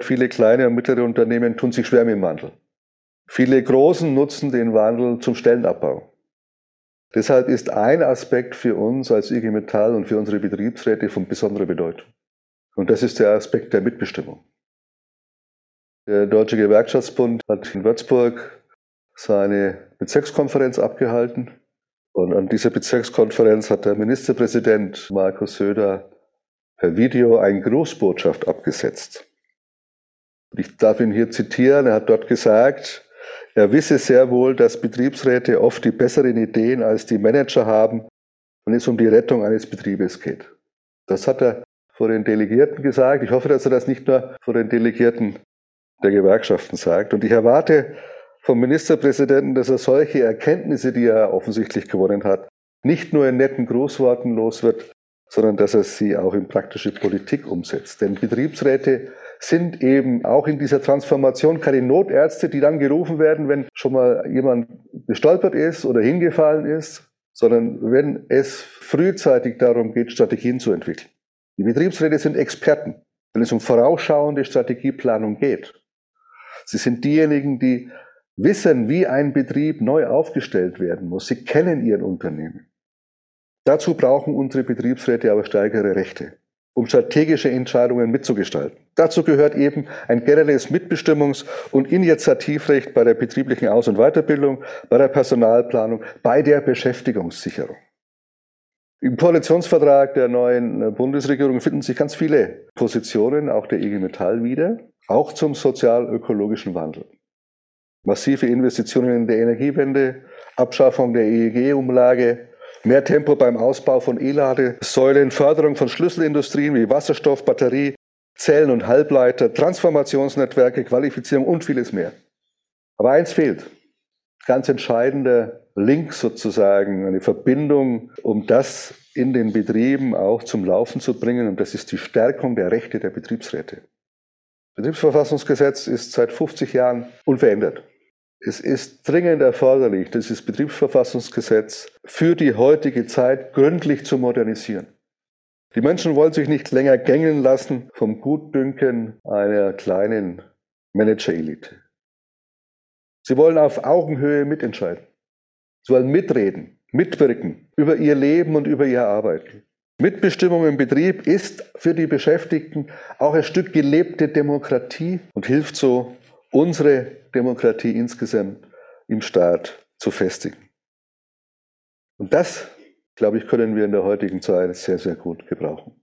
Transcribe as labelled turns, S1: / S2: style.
S1: Viele kleine und mittlere Unternehmen tun sich schwer mit dem Wandel. Viele Großen nutzen den Wandel zum Stellenabbau. Deshalb ist ein Aspekt für uns als IG Metall und für unsere Betriebsräte von besonderer Bedeutung. Und das ist der Aspekt der Mitbestimmung. Der Deutsche Gewerkschaftsbund hat in Würzburg seine Bezirkskonferenz abgehalten. Und an dieser Bezirkskonferenz hat der Ministerpräsident Markus Söder per Video eine Großbotschaft abgesetzt. Ich darf ihn hier zitieren. Er hat dort gesagt, er wisse sehr wohl, dass Betriebsräte oft die besseren Ideen als die Manager haben, wenn es um die Rettung eines Betriebes geht. Das hat er vor den Delegierten gesagt. Ich hoffe, dass er das nicht nur vor den Delegierten der Gewerkschaften sagt. Und ich erwarte vom Ministerpräsidenten, dass er solche Erkenntnisse, die er offensichtlich gewonnen hat, nicht nur in netten Großworten los wird, sondern dass er sie auch in praktische Politik umsetzt. Denn Betriebsräte sind eben auch in dieser Transformation keine Notärzte, die dann gerufen werden, wenn schon mal jemand gestolpert ist oder hingefallen ist, sondern wenn es frühzeitig darum geht, Strategien zu entwickeln. Die Betriebsräte sind Experten, wenn es um vorausschauende Strategieplanung geht. Sie sind diejenigen, die wissen, wie ein Betrieb neu aufgestellt werden muss. Sie kennen ihren Unternehmen. Dazu brauchen unsere Betriebsräte aber stärkere Rechte um strategische Entscheidungen mitzugestalten. Dazu gehört eben ein generelles Mitbestimmungs- und Initiativrecht bei der betrieblichen Aus- und Weiterbildung, bei der Personalplanung, bei der Beschäftigungssicherung. Im Koalitionsvertrag der neuen Bundesregierung finden sich ganz viele Positionen, auch der IG Metall wieder, auch zum sozial-ökologischen Wandel. Massive Investitionen in der Energiewende, Abschaffung der EEG-Umlage, Mehr Tempo beim Ausbau von E-Ladesäulen, Förderung von Schlüsselindustrien wie Wasserstoff, Batterie, Zellen und Halbleiter, Transformationsnetzwerke, Qualifizierung und vieles mehr. Aber eins fehlt. Ganz entscheidender Link sozusagen, eine Verbindung, um das in den Betrieben auch zum Laufen zu bringen. Und das ist die Stärkung der Rechte der Betriebsräte. Das Betriebsverfassungsgesetz ist seit 50 Jahren unverändert. Es ist dringend erforderlich, dieses Betriebsverfassungsgesetz für die heutige Zeit gründlich zu modernisieren. Die Menschen wollen sich nicht länger gängeln lassen vom Gutdünken einer kleinen Manager-Elite. Sie wollen auf Augenhöhe mitentscheiden. Sie wollen mitreden, mitwirken über ihr Leben und über ihr Arbeiten. Mitbestimmung im Betrieb ist für die Beschäftigten auch ein Stück gelebte Demokratie und hilft so, unsere Demokratie insgesamt im Staat zu festigen. Und das, glaube ich, können wir in der heutigen Zeit sehr, sehr gut gebrauchen.